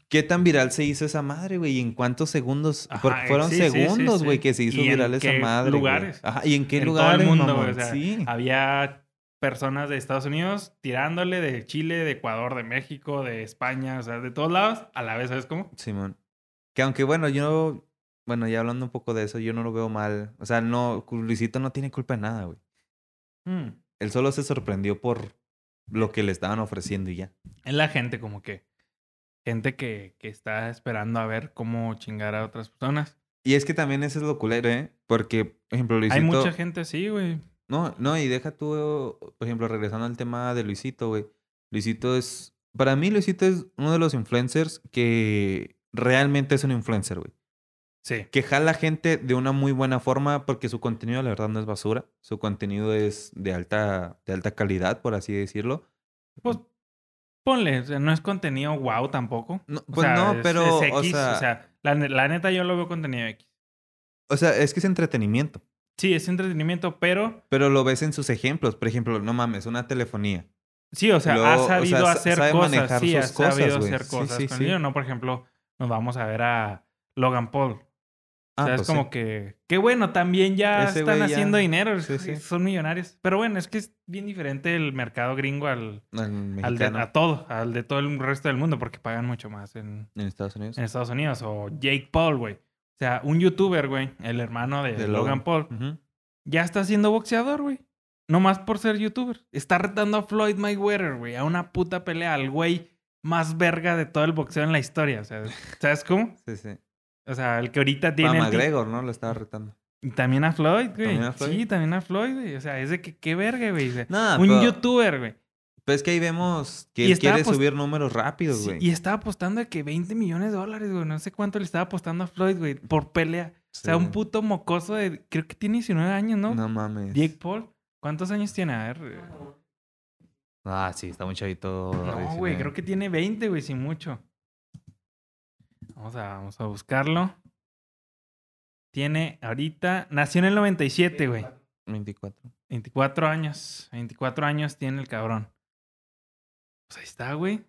¿Qué tan viral se hizo esa madre, güey? ¿Y en cuántos segundos? Ajá, Porque fueron sí, sí, sí, segundos, sí. güey, que se hizo ¿Y en viral esa madre. lugares? Ajá, ¿y en qué En todo el lugares, mundo, güey, o sea, sí. Había personas de Estados Unidos tirándole de Chile, de Ecuador, de México, de España, o sea, de todos lados, a la vez, ¿sabes cómo? Simón. Que aunque bueno, yo bueno, ya hablando un poco de eso, yo no lo veo mal. O sea, no, Luisito no tiene culpa de nada, güey. Mm. Él solo se sorprendió por lo que le estaban ofreciendo y ya. Es la gente como que, gente que, que está esperando a ver cómo chingar a otras personas. Y es que también eso es lo culero, ¿eh? Porque, por ejemplo, Luisito... Hay mucha gente así, güey. No, no, y deja tú, por ejemplo, regresando al tema de Luisito, güey. Luisito es... Para mí, Luisito es uno de los influencers que realmente es un influencer, güey. Sí. Que jala gente de una muy buena forma porque su contenido, la verdad, no es basura. Su contenido es de alta, de alta calidad, por así decirlo. Pues ponle, o sea, no es contenido wow tampoco. No, pues no, pero. o sea, la, la, neta yo lo veo contenido X. O sea, es que es entretenimiento. Sí, es entretenimiento, pero. Pero lo ves en sus ejemplos. Por ejemplo, no mames, una telefonía. Sí, o sea, ha sabido hacer cosas. Sí, ha sabido hacer cosas. Sí, sí, No, por ejemplo, nos vamos a ver a Logan Paul. Ah, o sea, es pues como que. Qué bueno, también ya están haciendo dinero. Son millonarios. Pero bueno, es que es bien diferente el mercado gringo al. al de, a todo, al de todo el resto del mundo, porque pagan mucho más en. En Estados Unidos. En Estados Unidos. O Jake Paul, güey. O sea, un youtuber, güey, el hermano de, Logan, Paul, ya está siendo boxeador, güey. No más por ser youtuber. Está retando a Floyd Mayweather, güey, a una puta pelea, al güey más verga de todo el boxeo en la historia. O sea, ¿sabes cómo? Sí, sí. O sea, el que ahorita tiene. A McGregor, ¿no? Lo estaba retando. Y también a Floyd, güey. ¿También a Floyd? Sí, también a Floyd, güey. O sea, es de que qué verga, güey. un youtuber, güey. Pues es que ahí vemos que él quiere subir números rápidos, güey. y estaba apostando de que 20 millones de dólares, güey. No sé cuánto le estaba apostando a Floyd, güey, por pelea. O sea, un puto mocoso de. Creo que tiene 19 años, ¿no? No mames. Jake Paul. ¿Cuántos años tiene? A ver. Ah, sí, está muy chavito. No, güey, creo que tiene 20, güey, sin mucho. Vamos a, vamos a buscarlo. Tiene ahorita. Nació en el 97, güey. 24. 24 años. 24 años tiene el cabrón. Pues ahí está, güey.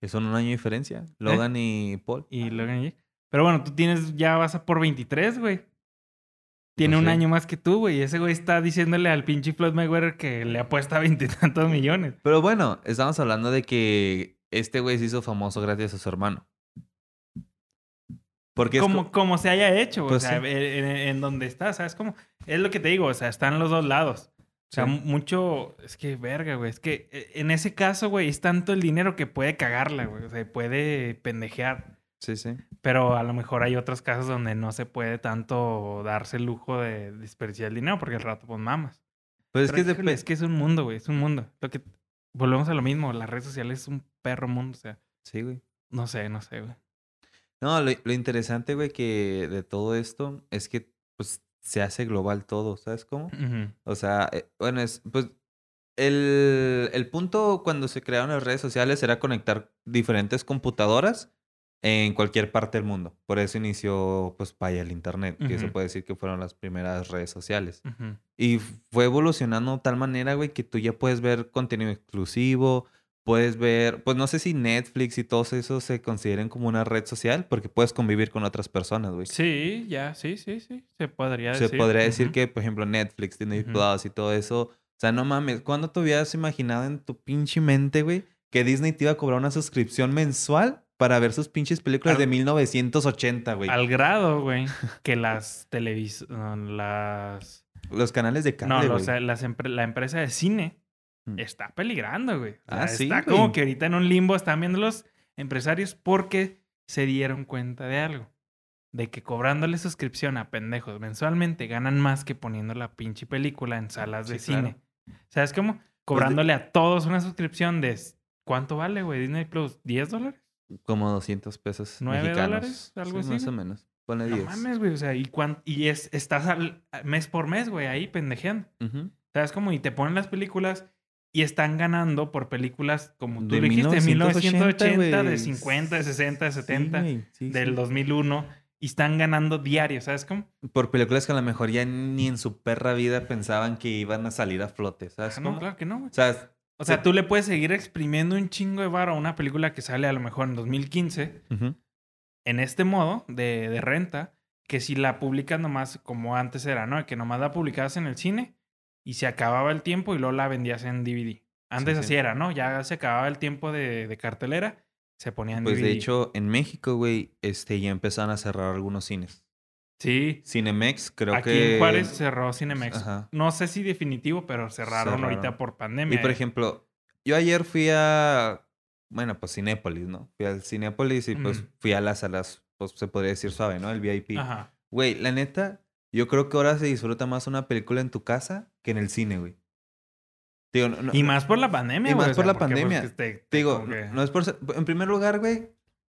Es un año de diferencia. Logan y Paul. Y Logan y. Pero bueno, tú tienes. Ya vas a por 23, güey. Tiene un año más que tú, güey. Ese güey está diciéndole al pinche Floyd Mayweather que le apuesta veintitantos millones. Pero bueno, estamos hablando de que este güey se hizo famoso gracias a su hermano. Porque como, como se haya hecho, o pues sea, en, donde está, ¿sabes cómo? Es lo que te digo, o sea, están los dos lados. O sea, mucho, es que verga, güey, es que e, en ese caso, güey, es tanto el dinero que puede cagarla, güey, o sea, puede pendejear. Sí, sí. Pero a lo mejor hay otros casos donde no se puede tanto darse el lujo de desperdiciar el dinero porque el rato pues mamas. Pues es que, es, es que es un mundo, güey, es un mundo. Lo que volvemos a lo mismo, las redes sociales es un perro mundo, o sea. Sí, güey. No sé, no sé, güey. No, lo, interesante, güey, que de todo esto es que, pues, se hace global todo, ¿sabes cómo? O sea, eh, bueno, es, pues, el, el punto cuando se crearon las redes sociales era conectar diferentes computadoras en cualquier parte del mundo. Por eso inició, pues, vaya el Internet, que se puede decir que fueron las primeras redes sociales. Y fue evolucionando de tal manera, güey, que tú ya puedes ver contenido exclusivo, puedes ver, pues no sé si Netflix y todos esos se consideren como una red social, porque puedes convivir con otras personas, güey. Sí, ya, sí, sí, sí, se podría decir. Se podría decir que, por ejemplo, Netflix, Disney Plus y todo eso, o sea, no mames, ¿cuándo te hubieras imaginado en tu pinche mente, güey, que Disney te iba a cobrar una suscripción mensual para ver sus pinches películas de 1980, güey? Al grado, güey, que las televisiones, las... Los canales de cable, No, o sea, las la empresa de cine. Está peligrando, güey. ah, sí, está como que ahorita en un limbo están viendo los empresarios porque se dieron cuenta de algo. De que cobrándole suscripción a pendejos mensualmente ganan más que poniendo la pinche película en salas de cine. ¿Sabes cómo? Pues cobrándole a todos una suscripción de... ¿Cuánto vale, güey? Disney Plus, ¿10 dólares? Como 200 pesos ¿9 dólares? Algo así. Más o menos. Pone 10. No mames, güey. O sea, y, y es, estás al, mes por mes, güey, ahí pendejeando. ¿Sabes cómo? Y te ponen las películas y están ganando por películas, como tú de dijiste, de 1980, de 50, de 60, de 70, del 2001. Y están ganando diario, ¿sabes cómo? Por películas que a lo mejor ya ni en su perra vida pensaban que iban a salir a flote, ¿sabes? No, claro que no, güey. O sea, o sea, tú le puedes seguir exprimiendo un chingo de varo a una película que sale a lo mejor en 2015 en este modo de, de, renta, que si la publicas nomás como antes era, ¿no? Que nomás la publicabas en el cine y se acababa el tiempo y luego la vendías en DVD. Antes así era, ¿no? Ya se acababa el tiempo de, cartelera, se ponían en pues de hecho, en México, güey, este, ya empezaron a cerrar algunos cines. Sí. Cinemex, creo Aquí que. en Juárez cerró Cinemex. Ajá. No sé si definitivo, pero cerraron, Cerraron. ahorita por pandemia. Y por ejemplo, yo ayer fui a. Bueno, pues Cinépolis, ¿no? Fui al Cinépolis y pues Ujú. fui a las salas, pues se podría decir suave, ¿no? El VIP. Ajá. Güey, la neta, yo creo que ahora se disfruta más una película en tu casa que en el cine, güey. Digo, no, Y más por la pandemia, Y más güey, por la pues, pandemia. te- digo, que- no, es por En primer lugar, güey,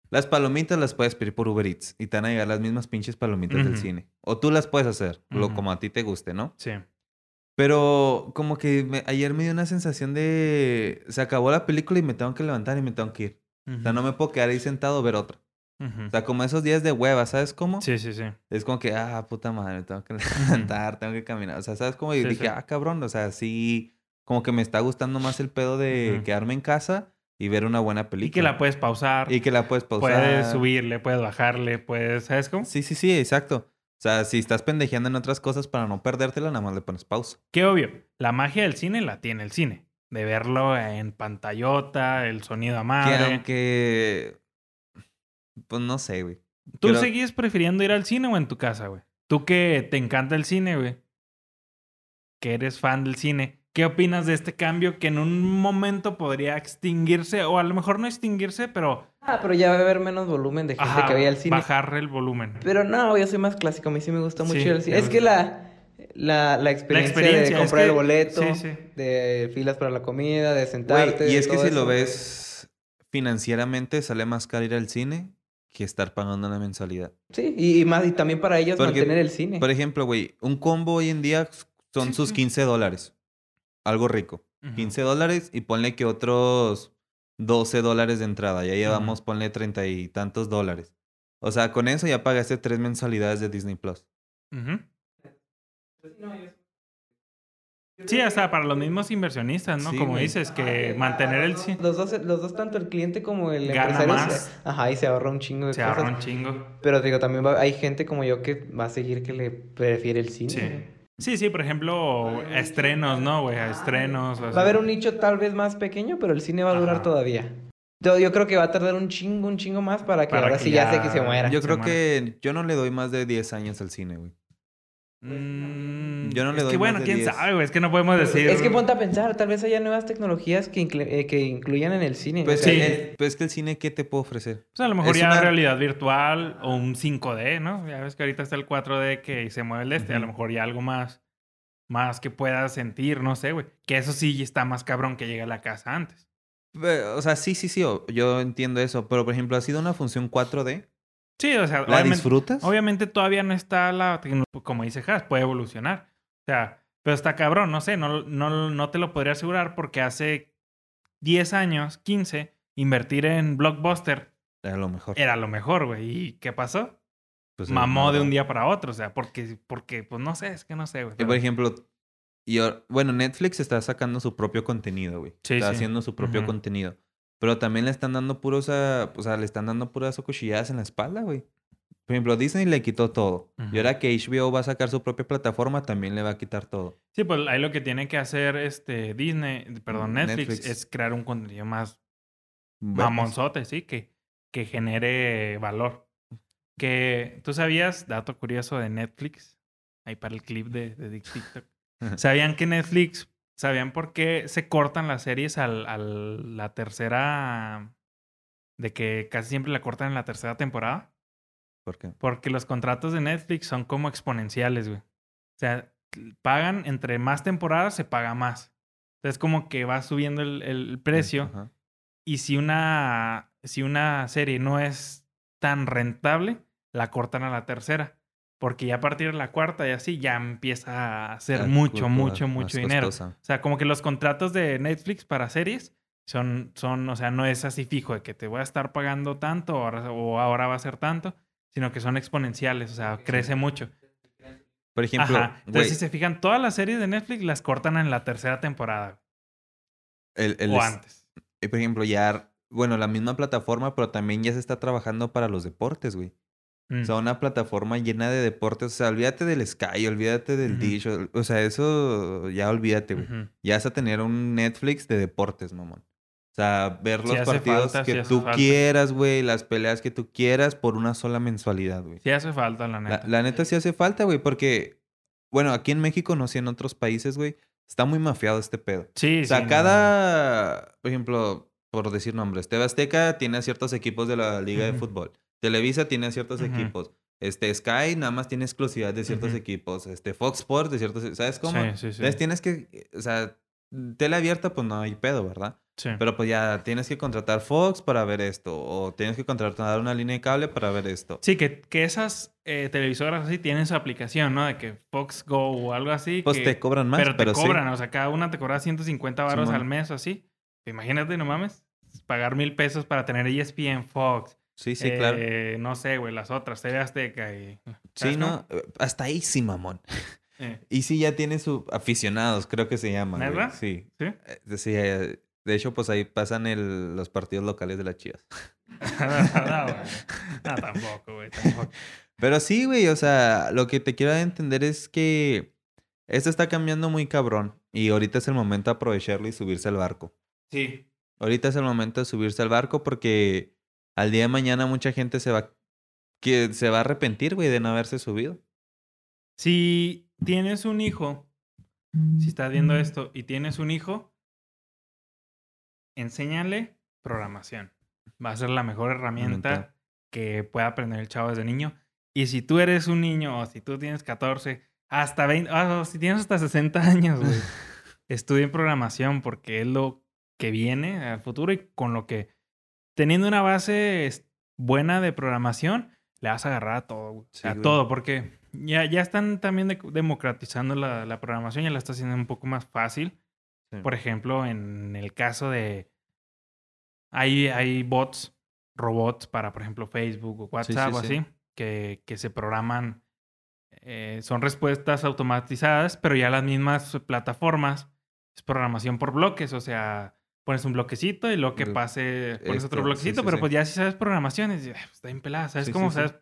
las palomitas las puedes pedir por Uber Eats y te van a llegar las mismas pinches palomitas del cine. O tú las puedes hacer, lo Ujú. como a ti te guste, ¿no? Sí. Pero como que me- ayer me dio una sensación de... Se acabó la película y me tengo que levantar y me tengo que ir. O sea, no me puedo quedar ahí sentado a ver otra. O sea, como esos días de hueva, ¿sabes cómo? Sí, sí, sí. Es como que, ah, puta madre, tengo que levantar, tengo que caminar. O sea, ¿sabes cómo? Y Sí, dije, sí. ah, cabrón, o sea, sí, como que me está gustando más el pedo de Ujú. quedarme en casa y ver una buena película. Y que la puedes pausar. Y que la puedes pausar. Puedes subirle, puedes bajarle, puedes... ¿Sabes cómo? Sí, sí, sí, exacto. O sea, si estás pendejeando en otras cosas para no perdértela, nada más le pones pausa. Qué obvio. La magia del cine la tiene el cine. De verlo en pantallota, el sonido a Que madre. aunque... Pues no sé, güey. ¿Tú creo- seguís prefiriendo ir al cine o en tu casa, güey? Tú que te encanta el cine, güey. Que eres fan del cine. ¿Qué opinas de este cambio que en un momento podría extinguirse? O a lo mejor no extinguirse, pero Ah, pero ya va a haber menos volumen de gente ajá, que vaya al cine. bajar el volumen. Pero no, yo soy más clásico. A mí sí me gusta mucho Sí, al cine. Es que la, la, la experiencia, experiencia, de es comprar que- el boleto, sí, sí. de filas para la comida, de sentarte. y es que si lo ves financieramente, sale más caro ir al cine que estar pagando una mensualidad. Sí, y, y más, y también para ellos Porque, mantener el cine. Por ejemplo, güey, un combo hoy en día son Sí, sus sí. 15 dólares. Algo rico. Ujú. 15 dólares y ponle que otros 12 dólares de entrada. Ya llevamos, Ujú. ponle treinta y tantos dólares. O sea, con eso ya pagaste tres mensualidades de Disney Plus. Ujú. Sí, hasta para los mismos inversionistas, ¿no? Sí, Como güey. dices, que mantener el cine Los dos, los dos, tanto el cliente como el Gana empresario, más. se- ajá, y se ahorra un chingo de se cosas. ahorra un chingo. Pero digo, también va- hay gente como yo que va a seguir que le prefiere el cine. Sí. Sí, sí, por ejemplo, estrenos, ¿no, güey? A Estrenos. o Va a haber un nicho tal vez más pequeño, pero el cine va a durar Ajá. todavía. Yo, yo creo que va a tardar un chingo, un chingo más para que Para ahora que sí ya sé ya- que se muera. Yo se creo que yo no le doy más de 10 años al cine, güey. Mm, Yo no le es doy que más bueno, quién 10. sabe, güey. Es que no podemos decir. Es que ponte a pensar, tal vez haya nuevas tecnologías que, inclu- eh, que incluyan en el cine. Pues, o sea, Sí. el- pues es que el cine, ¿qué te puedo ofrecer? O sea, a lo mejor es ya una- realidad virtual o un 5D, ¿no? Ya ves que ahorita está el 4D que se mueve el este. A lo mejor ya algo más, más que puedas sentir, no sé, güey. Que eso sí está más cabrón que llegue a la casa antes. O sea, sí, sí, sí, o- yo entiendo eso. Pero, por ejemplo, ha sido una función 4D. Sí, o sea, ¿La obviamente, disfrutas? obviamente todavía no está la tecnología, como dice Has, puede evolucionar. O sea, pero está cabrón, no sé, no, no, no te lo podría asegurar porque hace 10 años, 15, invertir en Blockbuster A lo mejor. era lo mejor, güey. ¿Y qué pasó? Pues, Mamó de un día para otro, o sea, porque, porque pues no sé, es que no sé, güey. Y, pero- por ejemplo, yo, bueno, Netflix está sacando su propio contenido, güey. Sí, está sí. haciendo su propio contenido. Pero también le están dando puros, a- o sea, le están dando puras cuchilladas en la espalda, güey. Por ejemplo, Disney le quitó todo. Y ahora que HBO va a sacar su propia plataforma, también le va a quitar todo. Sí, pues ahí lo que tiene que hacer este Disney, perdón, Netflix, Netflix. es crear un contenido más Bueno, mamonzote, sí, que, que genere valor. Que tú sabías, dato curioso de Netflix, ahí para el clip de, de TikTok. ¿Sabían que Netflix, sabían por qué se cortan las series al, al- la tercera, de que casi siempre la cortan en la tercera temporada? ¿Por qué? Porque los contratos de Netflix son como exponenciales, güey. O sea, pagan entre más temporadas se paga más. Entonces como que va subiendo el, el precio. Ajá. Y si una, si una serie no es tan rentable, la cortan a la tercera. Porque ya a partir de la cuarta y así ya empieza a hacer Ah, mucho, mucho, mucho dinero. costosa. O sea, como que los contratos de Netflix para series son, son, o sea, no es así fijo de que te voy a estar pagando tanto o ahora, o ahora va a ser tanto, sino que son exponenciales, o sea, crece mucho. Por ejemplo, Ajá. Entonces, si se fijan, todas las series de Netflix las cortan en la tercera temporada el, el o es- antes. eh, por ejemplo, ya, bueno, la misma plataforma, pero también ya se está trabajando para los deportes, güey. Mm. O sea, una plataforma llena de deportes. O sea, olvídate del Sky, olvídate del Ujú. Dish. o- O sea, eso ya olvídate, güey. Ya vas a tener un Netflix de deportes, mamón. O sea, ver los partidos que tú quieras, güey, las peleas que tú quieras por una sola mensualidad, güey. Sí hace falta, la neta. La, neta sí hace falta, güey, porque, bueno, aquí en México, no sé, en otros países, güey, está muy mafiado este pedo. Sí, O sea, cada, por ejemplo, por decir nombres, TV Azteca tiene ciertos equipos de la Liga de Fútbol. Televisa tiene ciertos equipos. Este, Sky nada más tiene exclusividad de ciertos equipos. Este, Fox Sports de ciertos... ¿Sabes cómo? Sí, sí, sí. Entonces tienes que... O sea, tele abierta, pues no hay pedo, ¿verdad? Sí. Pero pues ya tienes que contratar Fox para ver esto. O tienes que contratar una línea de cable para ver esto. Sí, que, que esas eh, televisoras así tienen su aplicación, ¿no? De que Fox Go o algo así. Pues te cobran más, pero, te cobran. O sea, cada una te cobra 150 baros al mes o así. Imagínate, no mames. Pagar mil pesos para tener ESPN, Fox, Sí, sí, claro. Eh, no sé, güey, las otras, TV Azteca y... Sí, no, eh, hasta ahí sí, mamón. Eh. Y sí, ya tiene sus aficionados, creo que se llaman. ¿Verdad? Sí. ¿Sí? sí de hecho, pues ahí pasan el, los partidos locales de las chivas. no, tampoco, güey, tampoco. Pero sí, güey, o sea, lo que te quiero entender es que esto está cambiando muy cabrón. Y ahorita es el momento de aprovecharlo y subirse al barco. Sí. Ahorita es el momento de subirse al barco porque al día de mañana mucha gente se va, que se va a arrepentir, güey, de no haberse subido. Si tienes un hijo, si estás viendo esto y tienes un hijo, enséñale programación. Va a ser la mejor herramienta que pueda aprender el chavo desde niño. Y si tú eres un niño o si tú tienes 14, hasta 20, o si tienes hasta 60 años, güey, estudien programación porque es lo que viene al futuro y con lo que teniendo una base buena de programación, le vas a agarrar a todo, a todo, porque ya, ya están también democratizando la, la, programación, ya la está haciendo un poco más fácil. Por ejemplo, en el caso de... Hay, hay bots, robots para, por ejemplo, Facebook o WhatsApp o así, que, que se programan. Eh, son respuestas automatizadas, pero ya las mismas plataformas es programación por bloques, o sea, pones un bloquecito y lo que pase, pones otro bloquecito, pero pues ya si sabes programaciones, pues, está bien pelada, ¿sabes cómo? sabes,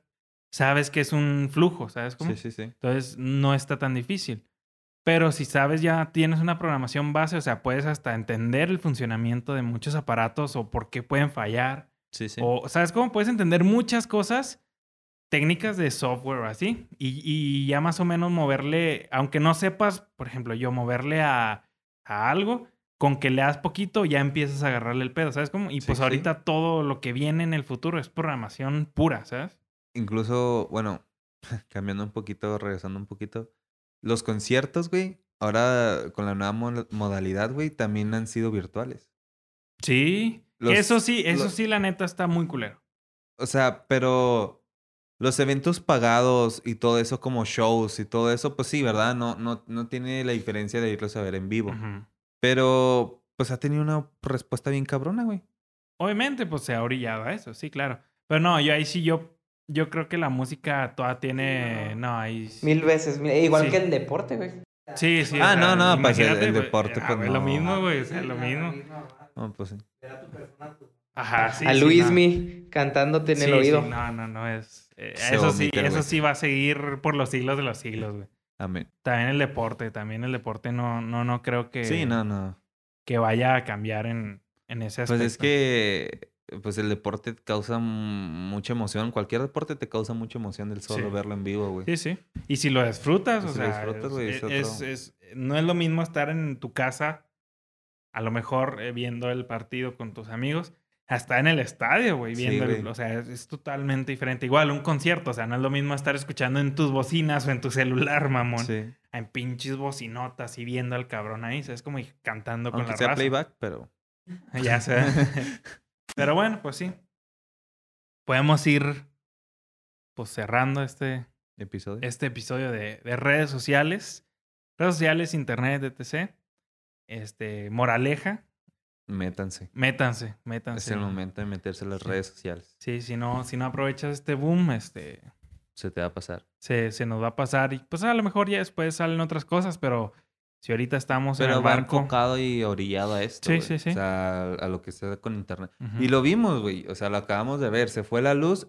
sabes que es un flujo, ¿sabes cómo? Sí, sí, sí. Entonces no está tan difícil. Pero si sabes ya tienes una programación base, o sea, puedes hasta entender el funcionamiento de muchos aparatos o por qué pueden fallar. Sí, sí. O, ¿sabes cómo? Puedes entender muchas cosas técnicas de software así. Y, y ya más o menos moverle, aunque no sepas, por ejemplo, yo moverle a, a algo, con que leas poquito ya empiezas a agarrarle el pedo, ¿sabes cómo? Y pues ahorita todo lo que viene en el futuro es programación pura, ¿sabes? Incluso, bueno, cambiando un poquito, regresando un poquito, los conciertos, güey, ahora con la nueva modalidad, güey, también han sido virtuales. Sí, eso sí, eso sí, la neta está muy culero. O sea, pero los eventos pagados y todo eso como shows y todo eso, pues sí, ¿verdad? No, no, no tiene la diferencia de irlos a ver en vivo. Pero, pues ha tenido una respuesta bien cabrona, güey. Obviamente, pues se ha orillado a eso, sí, claro. Pero no, yo ahí sí, yo, yo creo que la música toda tiene. No, ahí. Mil veces, igual que el deporte, güey. Sí, sí. Ah, no, no, para el, el deporte, pues. Es lo mismo, güey, o sea, lo mismo. No, pues sí. Ajá, sí. A Luismi cantándote en el oído. Sí, no, no, no es. Eh, eso sí, eso sí va a seguir por los siglos de los siglos, güey. Amén. También el deporte, también el deporte no, no, no creo que. Sí, no, no. Que vaya a cambiar en, en ese aspecto. Pues es que pues el deporte causa mucha emoción. Cualquier deporte te causa mucha emoción del solo verlo en vivo, güey. Sí, sí. Y si lo disfrutas, o sea, es, no es lo mismo estar en tu casa, a lo mejor eh, viendo el partido con tus amigos, hasta en el estadio, güey, viendo, o sea, es, totalmente diferente. Igual un concierto, o sea, no es lo mismo estar escuchando en tus bocinas o en tu celular, mamón. Sí. En pinches bocinotas y viendo al cabrón ahí, es como cantando con la sea playback, pero... Ya sé. pero bueno, pues sí. Podemos ir, pues, cerrando este... Episodio. Este episodio de, de redes sociales. Redes sociales, internet, etc. Este, moraleja Métanse. Métanse, métanse. Es el momento de meterse en las redes sociales. Sí, si no, si no aprovechas este boom, este... Se te va a pasar. Se, se nos va a pasar y pues a lo mejor ya después salen otras cosas, pero si ahorita estamos en el barco... Enfocado y orillado a esto, Sí, sí, sí. O sea, a lo que se da con internet. Y lo vimos, güey. O sea, lo acabamos de ver. Se fue la luz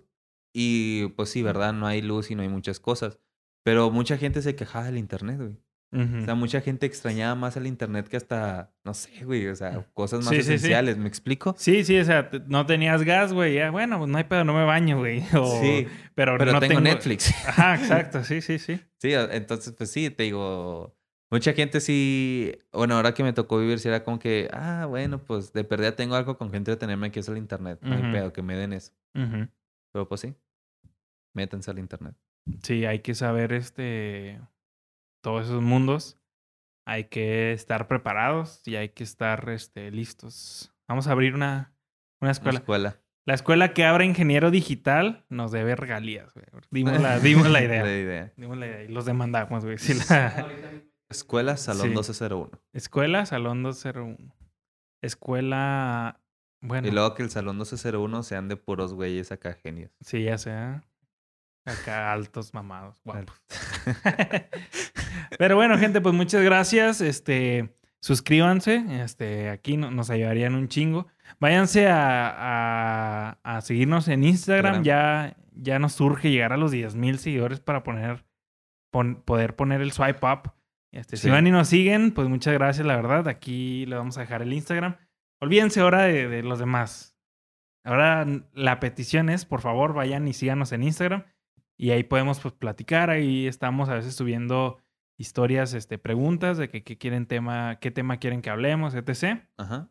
y pues sí, ¿verdad? No hay luz y no hay muchas cosas. Pero mucha gente se quejaba del internet, güey. O sea, mucha gente extrañaba más el internet que hasta, no sé, güey, o sea, cosas más esenciales, ¿me explico? Sí, sí, o sea, no tenías gas, güey, ya, bueno, pues no hay pedo, no me baño, güey. sí, pero, no tengo, Netflix. Ajá, exacto, sí, sí, sí. Sí, entonces, pues sí, te digo, mucha gente sí, bueno, ahora que me tocó vivir, sí era como que, ah, bueno, pues de perdida tengo algo con que entretenerme que es el internet, no hay pedo, que me den eso. Pero pues sí, métanse al internet. Sí, hay que saber este todos esos mundos, hay que estar preparados y hay que estar este, listos. Vamos a abrir una, una escuela. escuela. La escuela que abra ingeniero digital nos debe regalías, güey. Dimos la, dimos la idea. la idea. Dimos la idea. Y los demandamos, güey. Escuela Salón 1201. Escuela Salón 1201. Escuela. Bueno. Y luego que el Salón 1201 sean de puros güeyes acá genios. Sí, ya sea. Acá altos mamados. Pero bueno, gente, pues muchas gracias. Este, suscríbanse. Este, aquí nos ayudarían un chingo. Váyanse a, a, seguirnos en Instagram. Ya, ya nos surge llegar a los 10 mil seguidores para poner, poder poner el swipe up. Este, Si van y nos siguen, pues muchas gracias, la verdad. Aquí le vamos a dejar el Instagram. Olvídense ahora de, de los demás. Ahora la petición es, por favor, vayan y síganos en Instagram. Y ahí podemos pues, platicar, ahí estamos a veces subiendo historias, este, preguntas de que, qué quieren tema, qué tema quieren que hablemos, etc. Ajá.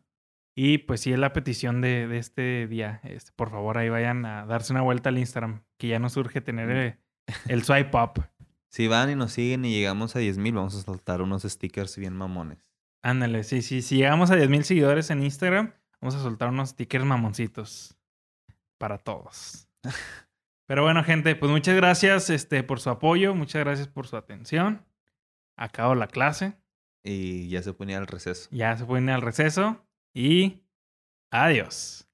Y pues si es la petición de, de este día. Este, por favor, ahí vayan a darse una vuelta al Instagram, que ya nos urge tener el, el swipe up. Si van y nos siguen y llegamos a 10.000, vamos a soltar unos stickers bien mamones. Ándale, sí, sí. Si llegamos a 10.000 seguidores en Instagram, vamos a soltar unos stickers mamoncitos para todos. Pero bueno, gente, pues muchas gracias este, por su apoyo, muchas gracias por su atención. Acabo la clase. Y ya se ponía al receso. Ya se ponía al receso. Y adiós.